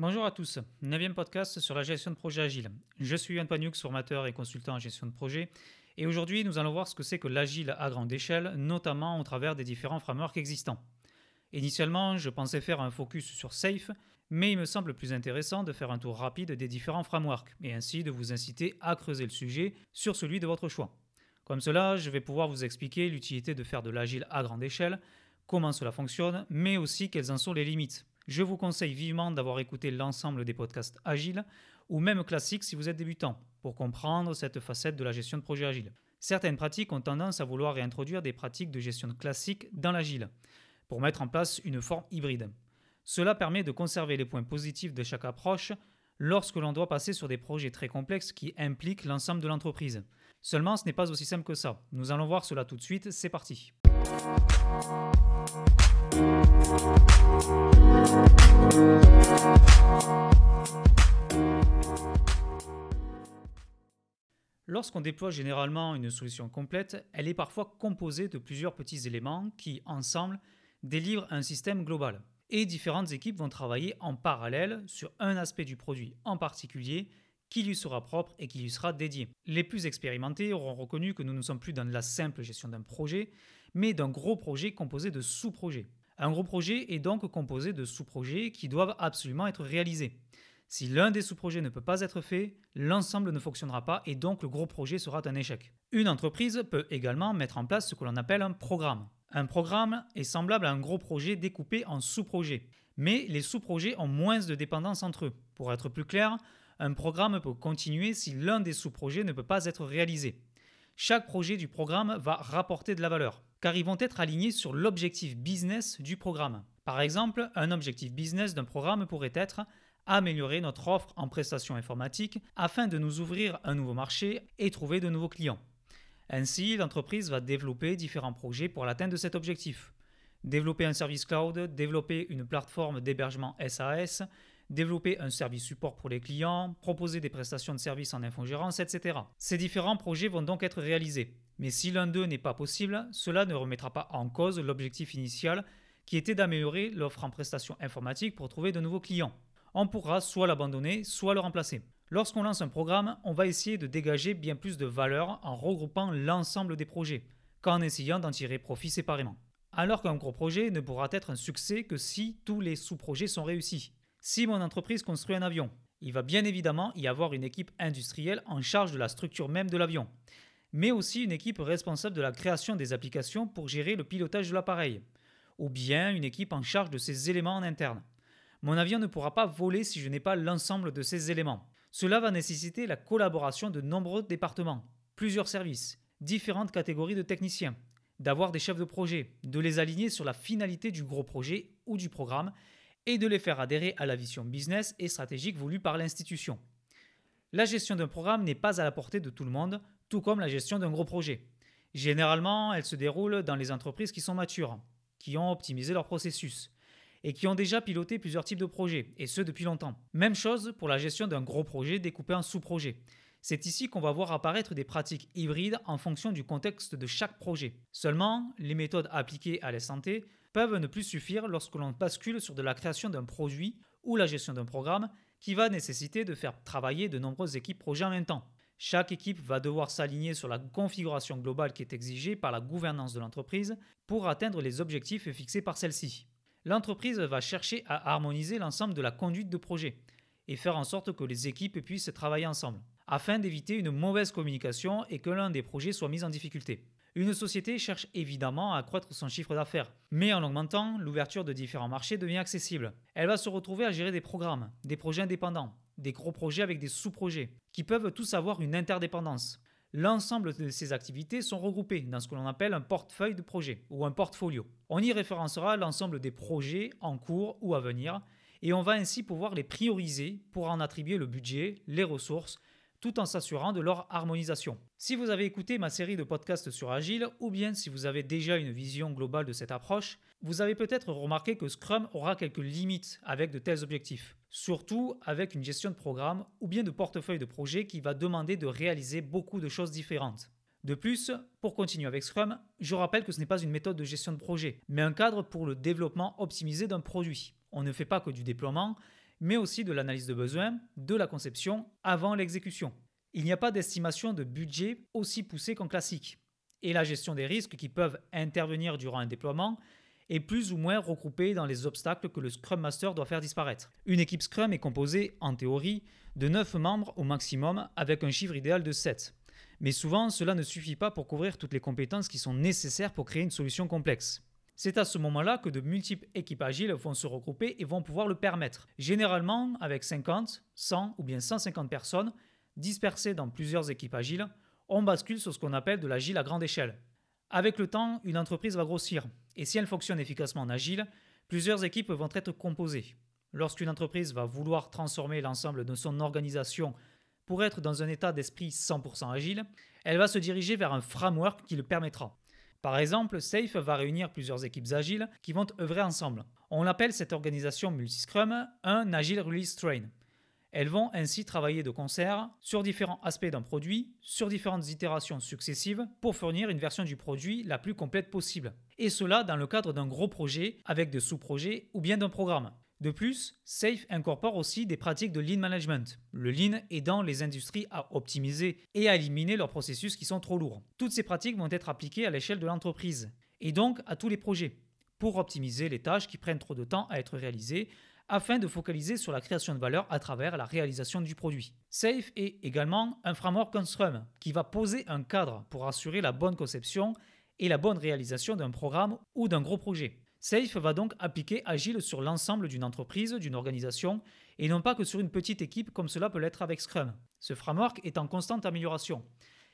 Bonjour à tous, 9 podcast sur la gestion de projet agile. Je suis Yann Pagnoux, formateur et consultant en gestion de projet, et aujourd'hui nous allons voir ce que c'est que l'agile à grande échelle, notamment au travers des différents frameworks existants. Initialement, je pensais faire un focus sur Safe, mais il me semble plus intéressant de faire un tour rapide des différents frameworks, et ainsi de vous inciter à creuser le sujet sur celui de votre choix. Comme cela, je vais pouvoir vous expliquer l'utilité de faire de l'agile à grande échelle, comment cela fonctionne, mais aussi quelles en sont les limites je vous conseille vivement d'avoir écouté l'ensemble des podcasts agiles ou même classiques si vous êtes débutant pour comprendre cette facette de la gestion de projet agile. Certaines pratiques ont tendance à vouloir réintroduire des pratiques de gestion classique dans l'agile pour mettre en place une forme hybride. Cela permet de conserver les points positifs de chaque approche lorsque l'on doit passer sur des projets très complexes qui impliquent l'ensemble de l'entreprise. Seulement, ce n'est pas aussi simple que ça. Nous allons voir cela tout de suite, c'est parti. Lorsqu'on déploie généralement une solution complète, elle est parfois composée de plusieurs petits éléments qui, ensemble, délivrent un système global. Et différentes équipes vont travailler en parallèle sur un aspect du produit en particulier qui lui sera propre et qui lui sera dédié. Les plus expérimentés auront reconnu que nous ne sommes plus dans la simple gestion d'un projet, mais d'un gros projet composé de sous-projets. Un gros projet est donc composé de sous-projets qui doivent absolument être réalisés. Si l'un des sous-projets ne peut pas être fait, l'ensemble ne fonctionnera pas et donc le gros projet sera un échec. Une entreprise peut également mettre en place ce que l'on appelle un programme. Un programme est semblable à un gros projet découpé en sous-projets, mais les sous-projets ont moins de dépendance entre eux. Pour être plus clair, un programme peut continuer si l'un des sous-projets ne peut pas être réalisé. Chaque projet du programme va rapporter de la valeur car ils vont être alignés sur l'objectif business du programme. Par exemple, un objectif business d'un programme pourrait être améliorer notre offre en prestations informatiques afin de nous ouvrir un nouveau marché et trouver de nouveaux clients. Ainsi, l'entreprise va développer différents projets pour l'atteinte de cet objectif. Développer un service cloud, développer une plateforme d'hébergement SAS, développer un service support pour les clients, proposer des prestations de services en infogérance, etc. Ces différents projets vont donc être réalisés. Mais si l'un d'eux n'est pas possible, cela ne remettra pas en cause l'objectif initial qui était d'améliorer l'offre en prestations informatiques pour trouver de nouveaux clients. On pourra soit l'abandonner, soit le remplacer. Lorsqu'on lance un programme, on va essayer de dégager bien plus de valeur en regroupant l'ensemble des projets qu'en essayant d'en tirer profit séparément. Alors qu'un gros projet ne pourra être un succès que si tous les sous-projets sont réussis. Si mon entreprise construit un avion, il va bien évidemment y avoir une équipe industrielle en charge de la structure même de l'avion mais aussi une équipe responsable de la création des applications pour gérer le pilotage de l'appareil, ou bien une équipe en charge de ces éléments en interne. Mon avion ne pourra pas voler si je n'ai pas l'ensemble de ces éléments. Cela va nécessiter la collaboration de nombreux départements, plusieurs services, différentes catégories de techniciens, d'avoir des chefs de projet, de les aligner sur la finalité du gros projet ou du programme et de les faire adhérer à la vision business et stratégique voulue par l'institution. La gestion d'un programme n'est pas à la portée de tout le monde, tout comme la gestion d'un gros projet. Généralement, elle se déroule dans les entreprises qui sont matures, qui ont optimisé leur processus et qui ont déjà piloté plusieurs types de projets, et ce depuis longtemps. Même chose pour la gestion d'un gros projet découpé en sous-projets. C'est ici qu'on va voir apparaître des pratiques hybrides en fonction du contexte de chaque projet. Seulement, les méthodes appliquées à la santé peuvent ne plus suffire lorsque l'on bascule sur la création d'un produit ou la gestion d'un programme qui va nécessiter de faire travailler de nombreuses équipes projets en même temps. Chaque équipe va devoir s'aligner sur la configuration globale qui est exigée par la gouvernance de l'entreprise pour atteindre les objectifs fixés par celle-ci. L'entreprise va chercher à harmoniser l'ensemble de la conduite de projet et faire en sorte que les équipes puissent travailler ensemble, afin d'éviter une mauvaise communication et que l'un des projets soit mis en difficulté. Une société cherche évidemment à accroître son chiffre d'affaires, mais en augmentant, l'ouverture de différents marchés devient accessible. Elle va se retrouver à gérer des programmes, des projets indépendants, des gros projets avec des sous-projets, qui peuvent tous avoir une interdépendance. L'ensemble de ces activités sont regroupées dans ce que l'on appelle un portefeuille de projets ou un portfolio. On y référencera l'ensemble des projets en cours ou à venir et on va ainsi pouvoir les prioriser pour en attribuer le budget, les ressources, tout en s'assurant de leur harmonisation. Si vous avez écouté ma série de podcasts sur Agile, ou bien si vous avez déjà une vision globale de cette approche, vous avez peut-être remarqué que Scrum aura quelques limites avec de tels objectifs, surtout avec une gestion de programme ou bien de portefeuille de projet qui va demander de réaliser beaucoup de choses différentes. De plus, pour continuer avec Scrum, je rappelle que ce n'est pas une méthode de gestion de projet, mais un cadre pour le développement optimisé d'un produit. On ne fait pas que du déploiement, mais aussi de l'analyse de besoins, de la conception avant l'exécution. Il n'y a pas d'estimation de budget aussi poussée qu'en classique, et la gestion des risques qui peuvent intervenir durant un déploiement est plus ou moins regroupée dans les obstacles que le Scrum Master doit faire disparaître. Une équipe Scrum est composée, en théorie, de 9 membres au maximum avec un chiffre idéal de 7. Mais souvent, cela ne suffit pas pour couvrir toutes les compétences qui sont nécessaires pour créer une solution complexe. C'est à ce moment-là que de multiples équipes agiles vont se regrouper et vont pouvoir le permettre. Généralement, avec 50, 100 ou bien 150 personnes dispersées dans plusieurs équipes agiles, on bascule sur ce qu'on appelle de l'agile à grande échelle. Avec le temps, une entreprise va grossir, et si elle fonctionne efficacement en agile, plusieurs équipes vont être composées. Lorsqu'une entreprise va vouloir transformer l'ensemble de son organisation pour être dans un état d'esprit 100% agile, elle va se diriger vers un framework qui le permettra. Par exemple, SAFE va réunir plusieurs équipes agiles qui vont œuvrer ensemble. On appelle cette organisation multi-scrum un Agile Release Train. Elles vont ainsi travailler de concert sur différents aspects d'un produit, sur différentes itérations successives, pour fournir une version du produit la plus complète possible. Et cela dans le cadre d'un gros projet, avec de sous-projets ou bien d'un programme. De plus, SAFE incorpore aussi des pratiques de lean management, le lean aidant les industries à optimiser et à éliminer leurs processus qui sont trop lourds. Toutes ces pratiques vont être appliquées à l'échelle de l'entreprise, et donc à tous les projets, pour optimiser les tâches qui prennent trop de temps à être réalisées, afin de focaliser sur la création de valeur à travers la réalisation du produit. SAFE est également un framework en Scrum qui va poser un cadre pour assurer la bonne conception et la bonne réalisation d'un programme ou d'un gros projet. SAFE va donc appliquer Agile sur l'ensemble d'une entreprise, d'une organisation, et non pas que sur une petite équipe comme cela peut l'être avec Scrum. Ce framework est en constante amélioration.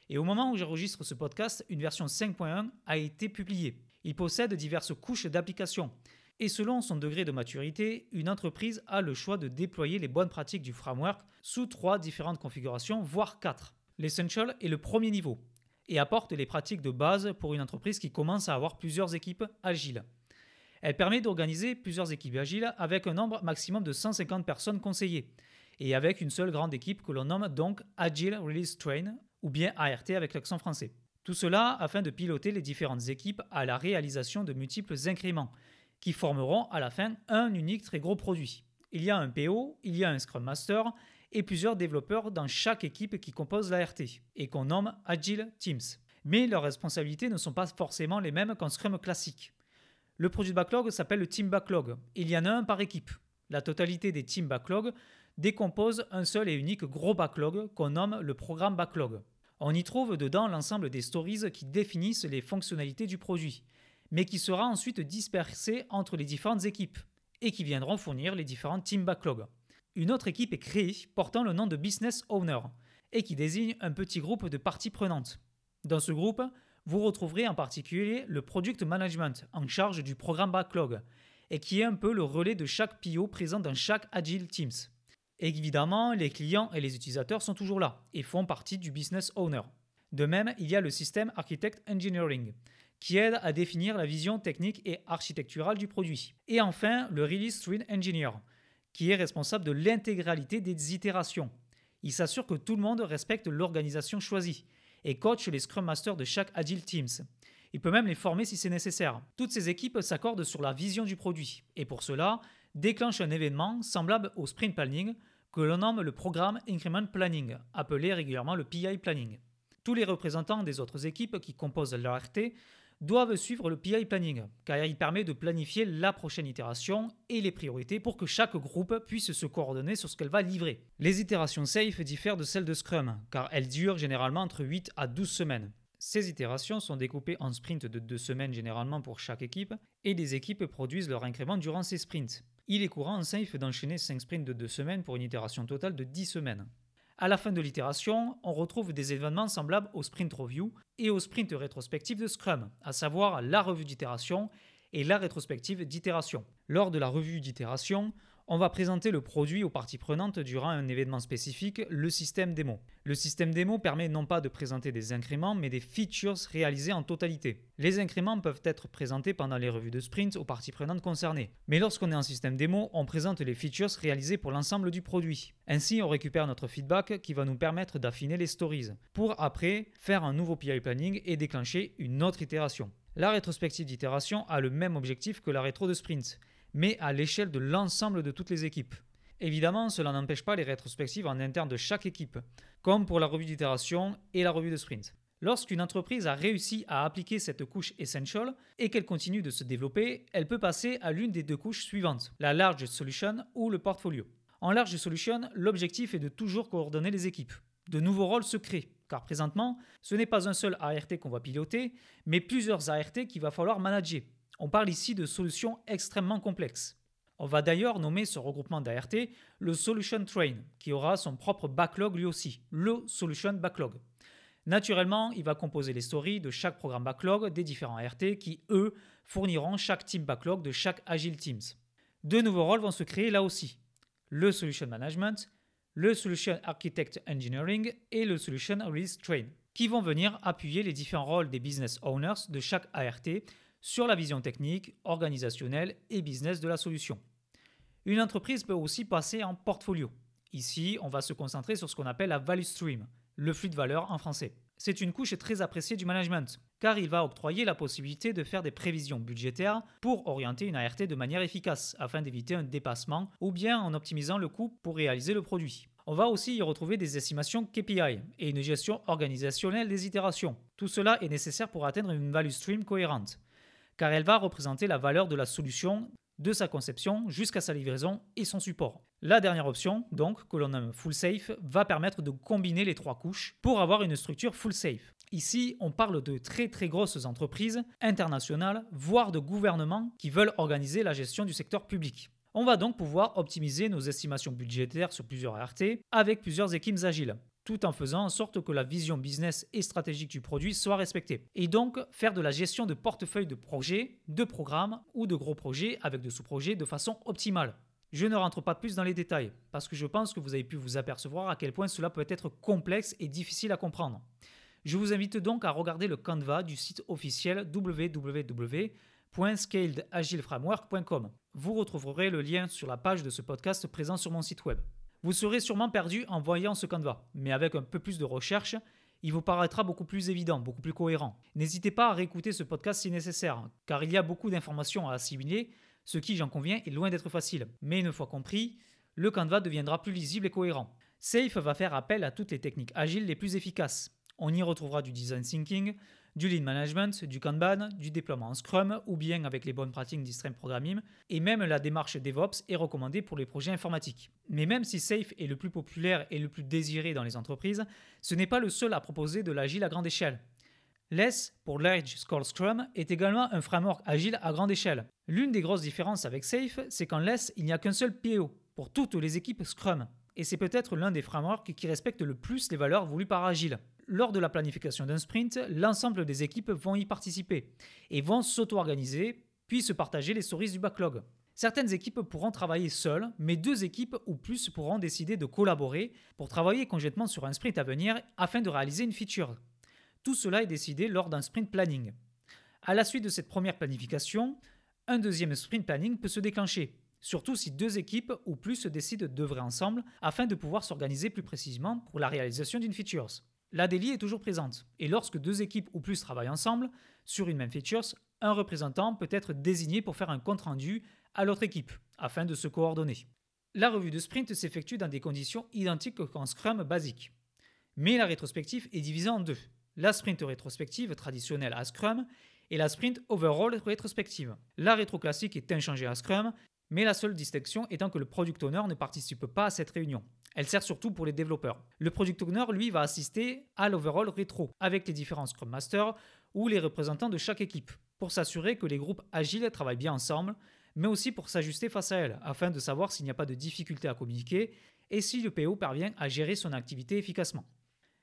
Et au moment où j'enregistre ce podcast, une version 5.1 a été publiée. Il possède diverses couches d'application. Et selon son degré de maturité, une entreprise a le choix de déployer les bonnes pratiques du framework sous trois différentes configurations, voire quatre. L'Essential est le premier niveau et apporte les pratiques de base pour une entreprise qui commence à avoir plusieurs équipes agiles. Elle permet d'organiser plusieurs équipes agiles avec un nombre maximum de 150 personnes conseillées et avec une seule grande équipe que l'on nomme donc Agile Release Train ou bien ART avec l'accent français. Tout cela afin de piloter les différentes équipes à la réalisation de multiples incréments qui formeront à la fin un unique très gros produit. Il y a un PO, il y a un Scrum Master et plusieurs développeurs dans chaque équipe qui compose l'ART et qu'on nomme Agile Teams. Mais leurs responsabilités ne sont pas forcément les mêmes qu'en Scrum classique. Le produit backlog s'appelle le Team Backlog. Il y en a un par équipe. La totalité des Team Backlog décompose un seul et unique gros backlog qu'on nomme le programme backlog. On y trouve dedans l'ensemble des stories qui définissent les fonctionnalités du produit, mais qui sera ensuite dispersé entre les différentes équipes et qui viendront fournir les différentes Team Backlog. Une autre équipe est créée portant le nom de Business Owner et qui désigne un petit groupe de parties prenantes. Dans ce groupe, vous retrouverez en particulier le Product Management en charge du programme Backlog et qui est un peu le relais de chaque PO présent dans chaque Agile Teams. Évidemment, les clients et les utilisateurs sont toujours là et font partie du Business Owner. De même, il y a le système Architect Engineering qui aide à définir la vision technique et architecturale du produit. Et enfin, le Release Stream Engineer qui est responsable de l'intégralité des itérations. Il s'assure que tout le monde respecte l'organisation choisie et coach les Scrum Masters de chaque Agile Teams. Il peut même les former si c'est nécessaire. Toutes ces équipes s'accordent sur la vision du produit et pour cela déclenchent un événement semblable au sprint planning que l'on nomme le programme Increment Planning, appelé régulièrement le PI Planning. Tous les représentants des autres équipes qui composent l'ART doivent suivre le PI Planning, car il permet de planifier la prochaine itération et les priorités pour que chaque groupe puisse se coordonner sur ce qu'elle va livrer. Les itérations safe diffèrent de celles de Scrum, car elles durent généralement entre 8 à 12 semaines. Ces itérations sont découpées en sprints de 2 semaines généralement pour chaque équipe, et les équipes produisent leur incrément durant ces sprints. Il est courant en safe d'enchaîner 5 sprints de 2 semaines pour une itération totale de 10 semaines. À la fin de l'itération, on retrouve des événements semblables au sprint review et au sprint rétrospectif de Scrum, à savoir la revue d'itération et la rétrospective d'itération. Lors de la revue d'itération, on va présenter le produit aux parties prenantes durant un événement spécifique, le système démo. Le système démo permet non pas de présenter des incréments, mais des features réalisées en totalité. Les incréments peuvent être présentés pendant les revues de sprint aux parties prenantes concernées. Mais lorsqu'on est en système démo, on présente les features réalisées pour l'ensemble du produit. Ainsi, on récupère notre feedback qui va nous permettre d'affiner les stories, pour après faire un nouveau PI planning et déclencher une autre itération. La rétrospective d'itération a le même objectif que la rétro de sprint mais à l'échelle de l'ensemble de toutes les équipes. Évidemment, cela n'empêche pas les rétrospectives en interne de chaque équipe, comme pour la revue d'itération et la revue de sprint. Lorsqu'une entreprise a réussi à appliquer cette couche essential et qu'elle continue de se développer, elle peut passer à l'une des deux couches suivantes, la large solution ou le portfolio. En large solution, l'objectif est de toujours coordonner les équipes. De nouveaux rôles se créent, car présentement, ce n'est pas un seul ART qu'on va piloter, mais plusieurs ART qu'il va falloir manager. On parle ici de solutions extrêmement complexes. On va d'ailleurs nommer ce regroupement d'ART le Solution Train, qui aura son propre backlog lui aussi, le Solution Backlog. Naturellement, il va composer les stories de chaque programme backlog des différents ART qui, eux, fourniront chaque team backlog de chaque Agile Teams. Deux nouveaux rôles vont se créer là aussi. Le Solution Management, le Solution Architect Engineering et le Solution Release Train, qui vont venir appuyer les différents rôles des business owners de chaque ART sur la vision technique, organisationnelle et business de la solution. Une entreprise peut aussi passer en portfolio. Ici, on va se concentrer sur ce qu'on appelle la value stream, le flux de valeur en français. C'est une couche très appréciée du management, car il va octroyer la possibilité de faire des prévisions budgétaires pour orienter une ART de manière efficace, afin d'éviter un dépassement, ou bien en optimisant le coût pour réaliser le produit. On va aussi y retrouver des estimations KPI et une gestion organisationnelle des itérations. Tout cela est nécessaire pour atteindre une value stream cohérente car elle va représenter la valeur de la solution de sa conception jusqu'à sa livraison et son support. La dernière option, donc, que l'on nomme Full Safe, va permettre de combiner les trois couches pour avoir une structure Full Safe. Ici, on parle de très très grosses entreprises internationales, voire de gouvernements qui veulent organiser la gestion du secteur public. On va donc pouvoir optimiser nos estimations budgétaires sur plusieurs ART avec plusieurs équipes agiles tout en faisant en sorte que la vision business et stratégique du produit soit respectée. Et donc faire de la gestion de portefeuille de projets, de programmes ou de gros projets avec de sous-projets de façon optimale. Je ne rentre pas plus dans les détails, parce que je pense que vous avez pu vous apercevoir à quel point cela peut être complexe et difficile à comprendre. Je vous invite donc à regarder le Canva du site officiel www.scaledagileframework.com. Vous retrouverez le lien sur la page de ce podcast présent sur mon site web. Vous serez sûrement perdu en voyant ce Canva, mais avec un peu plus de recherche, il vous paraîtra beaucoup plus évident, beaucoup plus cohérent. N'hésitez pas à réécouter ce podcast si nécessaire, car il y a beaucoup d'informations à assimiler, ce qui, j'en conviens, est loin d'être facile. Mais une fois compris, le Canva deviendra plus lisible et cohérent. Safe va faire appel à toutes les techniques agiles les plus efficaces. On y retrouvera du design thinking, du lean management, du Kanban, du déploiement en Scrum ou bien avec les bonnes pratiques d'Extreme Programming et même la démarche DevOps est recommandée pour les projets informatiques. Mais même si Safe est le plus populaire et le plus désiré dans les entreprises, ce n'est pas le seul à proposer de l'agile à grande échelle. Less, pour Large Scale Scrum, est également un framework agile à grande échelle. L'une des grosses différences avec Safe, c'est qu'en Less, il n'y a qu'un seul PO pour toutes les équipes Scrum. Et c'est peut-être l'un des frameworks qui respecte le plus les valeurs voulues par Agile lors de la planification d'un sprint, l'ensemble des équipes vont y participer et vont s'auto-organiser, puis se partager les stories du backlog. Certaines équipes pourront travailler seules, mais deux équipes ou plus pourront décider de collaborer pour travailler conjointement sur un sprint à venir afin de réaliser une feature. Tout cela est décidé lors d'un sprint planning. À la suite de cette première planification, un deuxième sprint planning peut se déclencher, surtout si deux équipes ou plus décident d'œuvrer ensemble afin de pouvoir s'organiser plus précisément pour la réalisation d'une feature la délit est toujours présente. Et lorsque deux équipes ou plus travaillent ensemble sur une même feature, un représentant peut être désigné pour faire un compte-rendu à l'autre équipe, afin de se coordonner. La revue de sprint s'effectue dans des conditions identiques qu'en Scrum basique. Mais la rétrospective est divisée en deux. La sprint rétrospective traditionnelle à Scrum et la sprint overall rétrospective. La rétro classique est inchangée à Scrum, mais la seule distinction étant que le product owner ne participe pas à cette réunion. Elle sert surtout pour les développeurs. Le Product Owner, lui, va assister à l'overall rétro avec les différents Scrum Masters ou les représentants de chaque équipe pour s'assurer que les groupes agiles travaillent bien ensemble, mais aussi pour s'ajuster face à elles afin de savoir s'il n'y a pas de difficulté à communiquer et si le PO parvient à gérer son activité efficacement.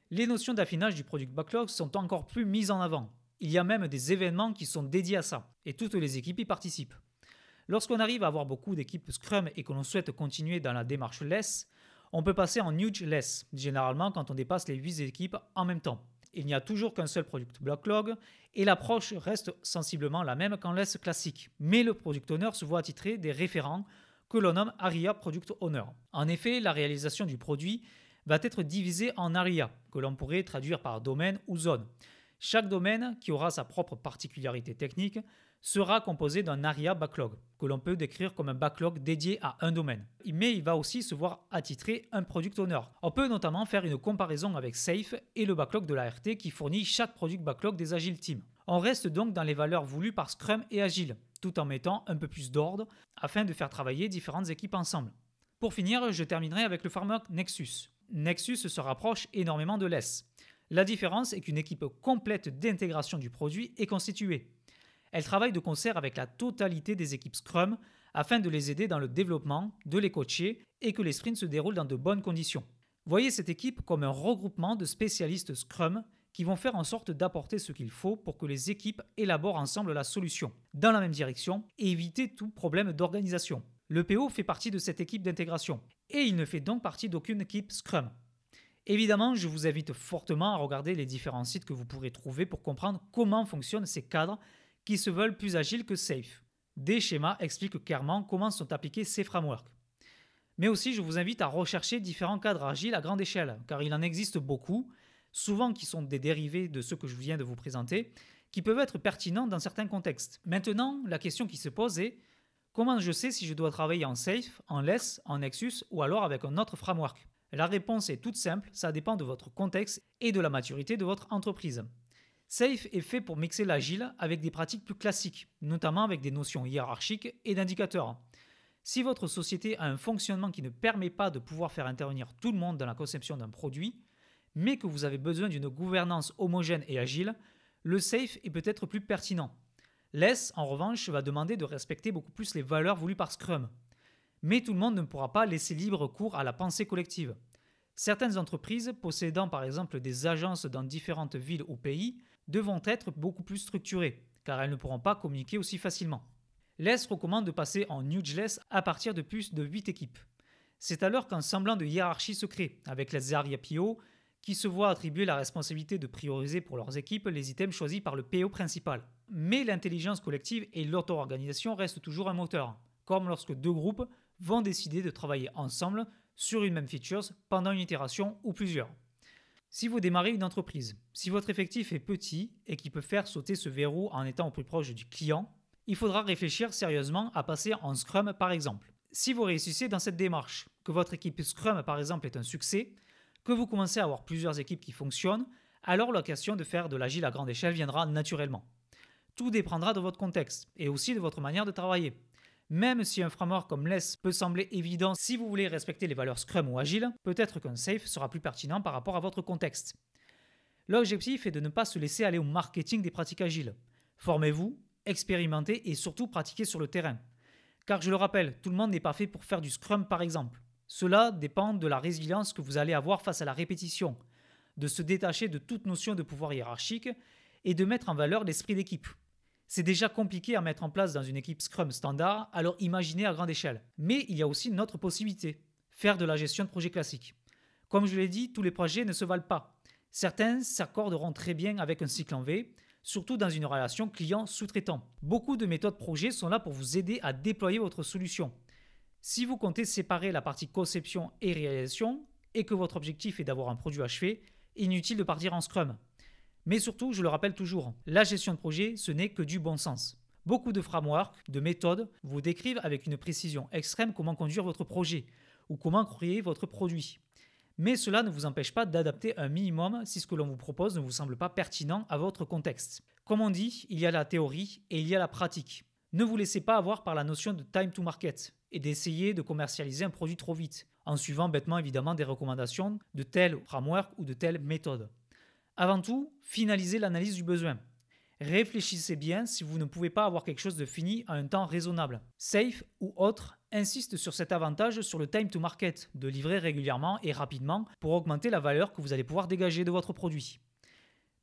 Les notions d'affinage du Product Backlog sont encore plus mises en avant. Il y a même des événements qui sont dédiés à ça, et toutes les équipes y participent. Lorsqu'on arrive à avoir beaucoup d'équipes Scrum et que l'on souhaite continuer dans la démarche less, on peut passer en huge less, généralement quand on dépasse les 8 équipes en même temps. Il n'y a toujours qu'un seul product backlog et l'approche reste sensiblement la même qu'en less classique. Mais le product owner se voit attitrer des référents que l'on nomme ARIA Product Owner. En effet, la réalisation du produit va être divisée en ARIA, que l'on pourrait traduire par domaine ou zone. Chaque domaine, qui aura sa propre particularité technique, sera composé d'un ARIA backlog, que l'on peut décrire comme un backlog dédié à un domaine. Mais il va aussi se voir attitrer un product owner. On peut notamment faire une comparaison avec Safe et le backlog de l'ART qui fournit chaque product backlog des Agile Teams. On reste donc dans les valeurs voulues par Scrum et Agile, tout en mettant un peu plus d'ordre afin de faire travailler différentes équipes ensemble. Pour finir, je terminerai avec le framework Nexus. Nexus se rapproche énormément de LESS. La différence est qu'une équipe complète d'intégration du produit est constituée. Elle travaille de concert avec la totalité des équipes Scrum afin de les aider dans le développement, de les coacher et que les sprints se déroulent dans de bonnes conditions. Voyez cette équipe comme un regroupement de spécialistes Scrum qui vont faire en sorte d'apporter ce qu'il faut pour que les équipes élaborent ensemble la solution, dans la même direction, et éviter tout problème d'organisation. Le PO fait partie de cette équipe d'intégration, et il ne fait donc partie d'aucune équipe Scrum. Évidemment, je vous invite fortement à regarder les différents sites que vous pourrez trouver pour comprendre comment fonctionnent ces cadres qui se veulent plus agiles que safe. Des schémas expliquent clairement comment sont appliqués ces frameworks. Mais aussi, je vous invite à rechercher différents cadres agiles à grande échelle, car il en existe beaucoup, souvent qui sont des dérivés de ceux que je viens de vous présenter, qui peuvent être pertinents dans certains contextes. Maintenant, la question qui se pose est comment je sais si je dois travailler en Safe, en Less, en Nexus ou alors avec un autre framework? La réponse est toute simple, ça dépend de votre contexte et de la maturité de votre entreprise. Safe est fait pour mixer l'agile avec des pratiques plus classiques, notamment avec des notions hiérarchiques et d'indicateurs. Si votre société a un fonctionnement qui ne permet pas de pouvoir faire intervenir tout le monde dans la conception d'un produit, mais que vous avez besoin d'une gouvernance homogène et agile, le Safe est peut-être plus pertinent. Less, en revanche, va demander de respecter beaucoup plus les valeurs voulues par Scrum. Mais tout le monde ne pourra pas laisser libre cours à la pensée collective. Certaines entreprises, possédant par exemple des agences dans différentes villes ou pays, devront être beaucoup plus structurées, car elles ne pourront pas communiquer aussi facilement. LES recommande de passer en Nudgeless à partir de plus de 8 équipes. C'est alors qu'un semblant de hiérarchie se crée, avec les Aria PO, qui se voient attribuer la responsabilité de prioriser pour leurs équipes les items choisis par le PO principal. Mais l'intelligence collective et l'auto-organisation restent toujours un moteur, comme lorsque deux groupes vont décider de travailler ensemble sur une même feature pendant une itération ou plusieurs. Si vous démarrez une entreprise, si votre effectif est petit et qui peut faire sauter ce verrou en étant au plus proche du client, il faudra réfléchir sérieusement à passer en Scrum par exemple. Si vous réussissez dans cette démarche, que votre équipe Scrum par exemple est un succès, que vous commencez à avoir plusieurs équipes qui fonctionnent, alors l'occasion de faire de l'agile à grande échelle viendra naturellement. Tout dépendra de votre contexte et aussi de votre manière de travailler. Même si un framework comme Less peut sembler évident si vous voulez respecter les valeurs Scrum ou Agile, peut-être qu'un Safe sera plus pertinent par rapport à votre contexte. L'objectif est de ne pas se laisser aller au marketing des pratiques agiles. Formez-vous, expérimentez et surtout pratiquez sur le terrain. Car je le rappelle, tout le monde n'est pas fait pour faire du Scrum par exemple. Cela dépend de la résilience que vous allez avoir face à la répétition, de se détacher de toute notion de pouvoir hiérarchique et de mettre en valeur l'esprit d'équipe. C'est déjà compliqué à mettre en place dans une équipe Scrum standard, alors imaginez à grande échelle. Mais il y a aussi une autre possibilité, faire de la gestion de projet classique. Comme je l'ai dit, tous les projets ne se valent pas. Certains s'accorderont très bien avec un cycle en V, surtout dans une relation client-sous-traitant. Beaucoup de méthodes projets sont là pour vous aider à déployer votre solution. Si vous comptez séparer la partie conception et réalisation, et que votre objectif est d'avoir un produit achevé, inutile de partir en Scrum. Mais surtout, je le rappelle toujours, la gestion de projet, ce n'est que du bon sens. Beaucoup de frameworks, de méthodes vous décrivent avec une précision extrême comment conduire votre projet ou comment créer votre produit. Mais cela ne vous empêche pas d'adapter un minimum si ce que l'on vous propose ne vous semble pas pertinent à votre contexte. Comme on dit, il y a la théorie et il y a la pratique. Ne vous laissez pas avoir par la notion de time to market et d'essayer de commercialiser un produit trop vite, en suivant bêtement évidemment des recommandations de tel framework ou de telle méthode. Avant tout, finalisez l'analyse du besoin. Réfléchissez bien si vous ne pouvez pas avoir quelque chose de fini à un temps raisonnable. Safe ou autre insiste sur cet avantage sur le time to market, de livrer régulièrement et rapidement pour augmenter la valeur que vous allez pouvoir dégager de votre produit.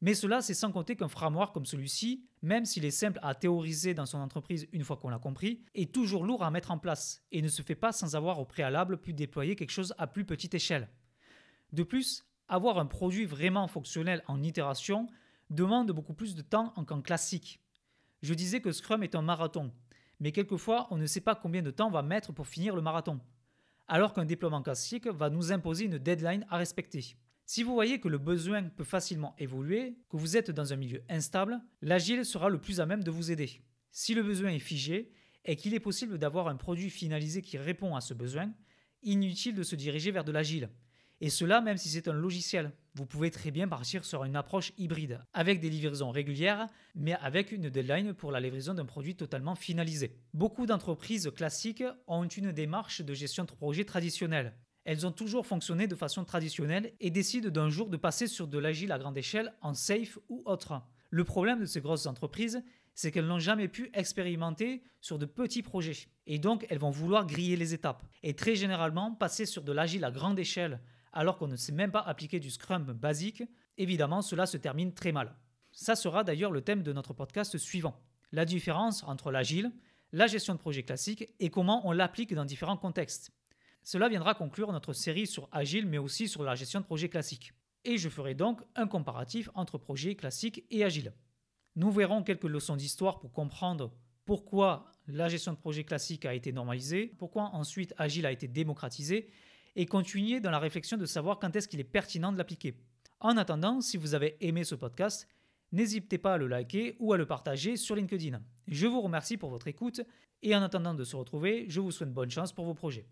Mais cela, c'est sans compter qu'un framework comme celui-ci, même s'il est simple à théoriser dans son entreprise une fois qu'on l'a compris, est toujours lourd à mettre en place et ne se fait pas sans avoir au préalable pu déployer quelque chose à plus petite échelle. De plus, avoir un produit vraiment fonctionnel en itération demande beaucoup plus de temps qu'en classique. Je disais que Scrum est un marathon, mais quelquefois on ne sait pas combien de temps va mettre pour finir le marathon, alors qu'un déploiement classique va nous imposer une deadline à respecter. Si vous voyez que le besoin peut facilement évoluer, que vous êtes dans un milieu instable, l'agile sera le plus à même de vous aider. Si le besoin est figé et qu'il est possible d'avoir un produit finalisé qui répond à ce besoin, inutile de se diriger vers de l'agile. Et cela même si c'est un logiciel. Vous pouvez très bien partir sur une approche hybride, avec des livraisons régulières, mais avec une deadline pour la livraison d'un produit totalement finalisé. Beaucoup d'entreprises classiques ont une démarche de gestion de projet traditionnelle. Elles ont toujours fonctionné de façon traditionnelle et décident d'un jour de passer sur de l'agile à grande échelle en safe ou autre. Le problème de ces grosses entreprises, c'est qu'elles n'ont jamais pu expérimenter sur de petits projets. Et donc, elles vont vouloir griller les étapes. Et très généralement, passer sur de l'agile à grande échelle alors qu'on ne sait même pas appliquer du Scrum basique, évidemment, cela se termine très mal. Ça sera d'ailleurs le thème de notre podcast suivant. La différence entre l'agile, la gestion de projet classique et comment on l'applique dans différents contextes. Cela viendra conclure notre série sur Agile mais aussi sur la gestion de projet classique. Et je ferai donc un comparatif entre projet classique et Agile. Nous verrons quelques leçons d'histoire pour comprendre pourquoi la gestion de projet classique a été normalisée, pourquoi ensuite Agile a été démocratisé, et continuer dans la réflexion de savoir quand est-ce qu'il est pertinent de l'appliquer. En attendant, si vous avez aimé ce podcast, n'hésitez pas à le liker ou à le partager sur LinkedIn. Je vous remercie pour votre écoute et en attendant de se retrouver, je vous souhaite bonne chance pour vos projets.